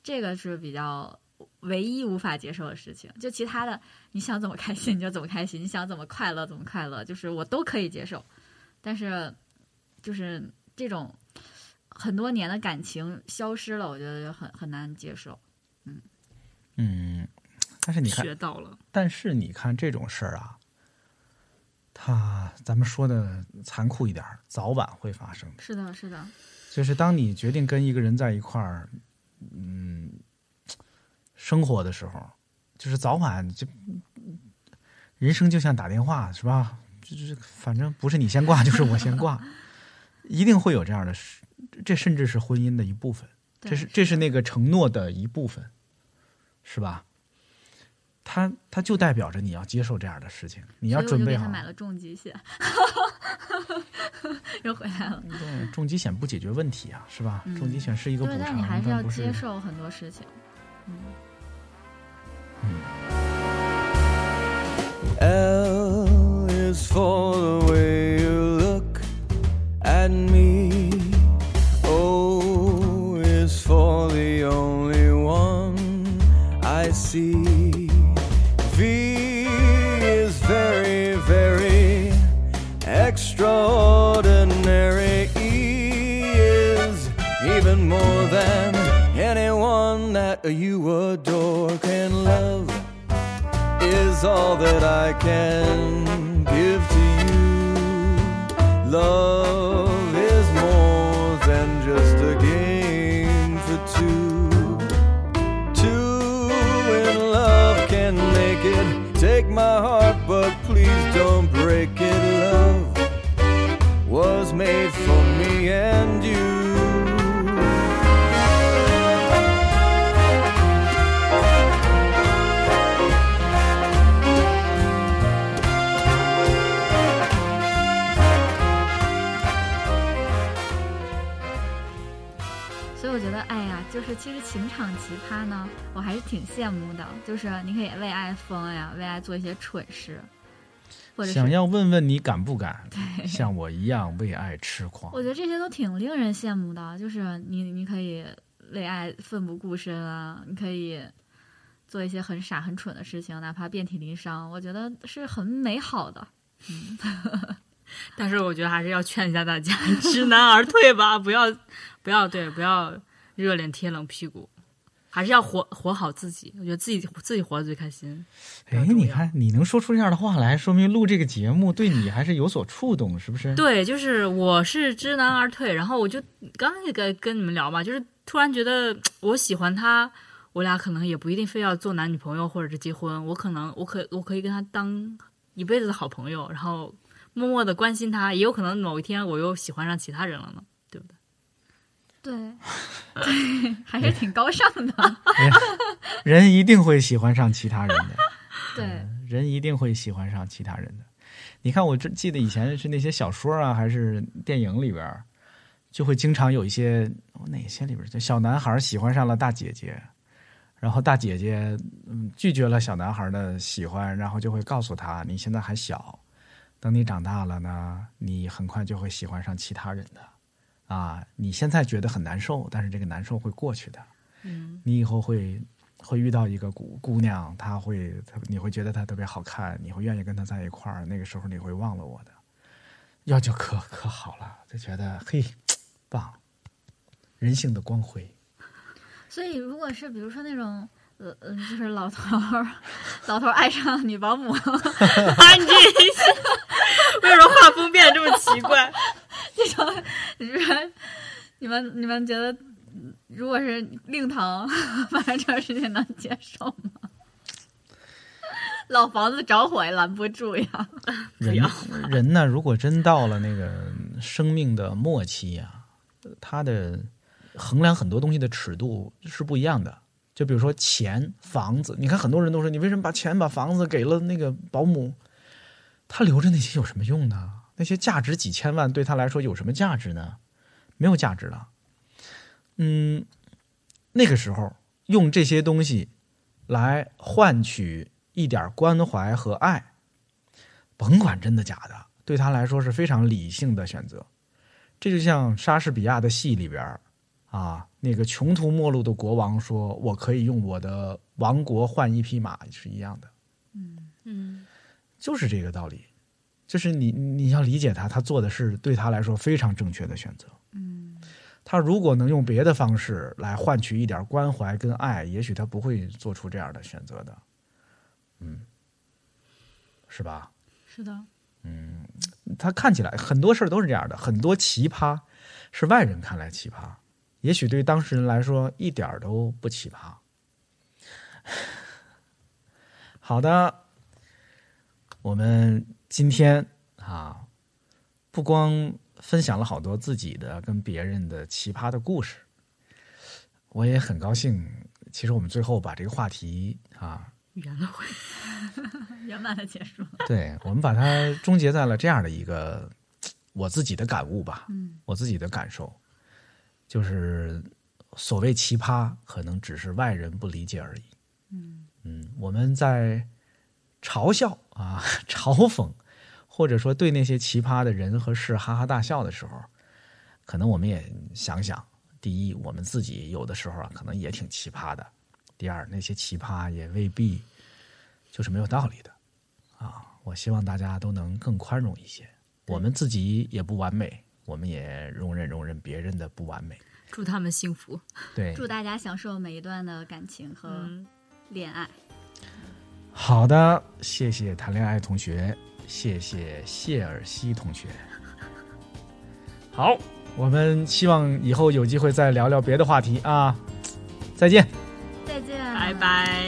这个是比较唯一无法接受的事情。就其他的，你想怎么开心你就怎么开心，你想怎么快乐怎么快乐，就是我都可以接受。但是，就是这种很多年的感情消失了，我觉得就很很难接受。嗯嗯，但是你看，学到了，但是你看这种事儿啊，他咱们说的残酷一点儿，早晚会发生的。是的，是的，就是当你决定跟一个人在一块儿，嗯，生活的时候，就是早晚就人生就像打电话是吧？就是反正不是你先挂就是我先挂，(laughs) 一定会有这样的事。这甚至是婚姻的一部分，这是这是那个承诺的一部分，是吧？它它就代表着你要接受这样的事情，你要准备好他。买了重疾险，(laughs) 又回来了。对，重疾险不解决问题啊，是吧？嗯重疾险是一个补，偿，但你还是要接受很多事情。嗯。L is for the way you look at me. See. V is very, very extraordinary. E is even more than anyone that you adore can love is all that I can give to you. Love Take my heart, but please don't break it. Love was made 就是其实情场奇葩呢，我还是挺羡慕的。就是你可以为爱疯呀，为爱做一些蠢事，或者想要问问你敢不敢对像我一样为爱痴狂？我觉得这些都挺令人羡慕的，就是你你可以为爱奋不顾身啊，你可以做一些很傻很蠢的事情，哪怕遍体鳞伤，我觉得是很美好的。嗯 (laughs) 但是我觉得还是要劝一下大家，知难而退吧，不要不要对，不要热脸贴冷屁股，还是要活活好自己。我觉得自己自己活得最开心。哎，你看你能说出这样的话来，说明录这个节目对你还是有所触动，是不是？对，就是我是知难而退，然后我就刚才跟跟你们聊嘛，就是突然觉得我喜欢他，我俩可能也不一定非要做男女朋友或者是结婚，我可能我可我可以跟他当一辈子的好朋友，然后默默的关心他，也有可能某一天我又喜欢上其他人了呢，对 (laughs) 对？还是挺高尚的。人一定会喜欢上其他人的。(laughs) 对，人一定会喜欢上其他人的。你看，我这记得以前是那些小说啊，还是电影里边，就会经常有一些哦哪些里边，就小男孩喜欢上了大姐姐，然后大姐姐嗯拒绝了小男孩的喜欢，然后就会告诉他，你现在还小，等你长大了呢，你很快就会喜欢上其他人的。啊，你现在觉得很难受，但是这个难受会过去的。嗯，你以后会会遇到一个姑姑娘，她会，你会觉得她特别好看，你会愿意跟她在一块儿，那个时候你会忘了我的，要就可可好了，就觉得嘿，棒，人性的光辉。所以如果是比如说那种。呃嗯，就是老头儿，(laughs) 老头儿爱上女保姆，(laughs) 啊，你这 (laughs) 为什么画风变得这么奇怪？(laughs) 这种，你说你们你们觉得，如果是令堂发生这段时间能接受吗？老房子着火也拦不住呀。人人呢，如果真到了那个生命的末期呀、他的衡量很多东西的尺度是不一样的。就比如说钱、房子，你看很多人都说，你为什么把钱、把房子给了那个保姆？他留着那些有什么用呢？那些价值几千万对他来说有什么价值呢？没有价值了。嗯，那个时候用这些东西来换取一点关怀和爱，甭管真的假的，对他来说是非常理性的选择。这就像莎士比亚的戏里边儿啊，那个穷途末路的国王说：“我可以用我的王国换一匹马”，是一样的。嗯，就是这个道理，就是你你要理解他，他做的是对他来说非常正确的选择。嗯，他如果能用别的方式来换取一点关怀跟爱，也许他不会做出这样的选择的。嗯，是吧？是的，嗯他看起来很多事儿都是这样的，很多奇葩是外人看来奇葩，也许对当事人来说一点儿都不奇葩。(laughs) 好的，我们今天啊，不光分享了好多自己的跟别人的奇葩的故事，我也很高兴。其实我们最后把这个话题啊，圆了回 (laughs) 圆满的结束。对我们把它终结在了这样的一个我自己的感悟吧，嗯，我自己的感受，就是所谓奇葩，可能只是外人不理解而已。嗯嗯，我们在嘲笑啊、(laughs) 嘲讽，或者说对那些奇葩的人和事哈哈大笑的时候，可能我们也想想：第一，我们自己有的时候啊，可能也挺奇葩的；第二，那些奇葩也未必就是没有道理的啊。我希望大家都能更宽容一些。我们自己也不完美，我们也容忍容忍别人的不完美。祝他们幸福。对，祝大家享受每一段的感情和嗯，恋爱。好的，谢谢谈恋爱同学，谢谢谢尔西同学。好，我们希望以后有机会再聊聊别的话题啊。再见。再见，拜拜。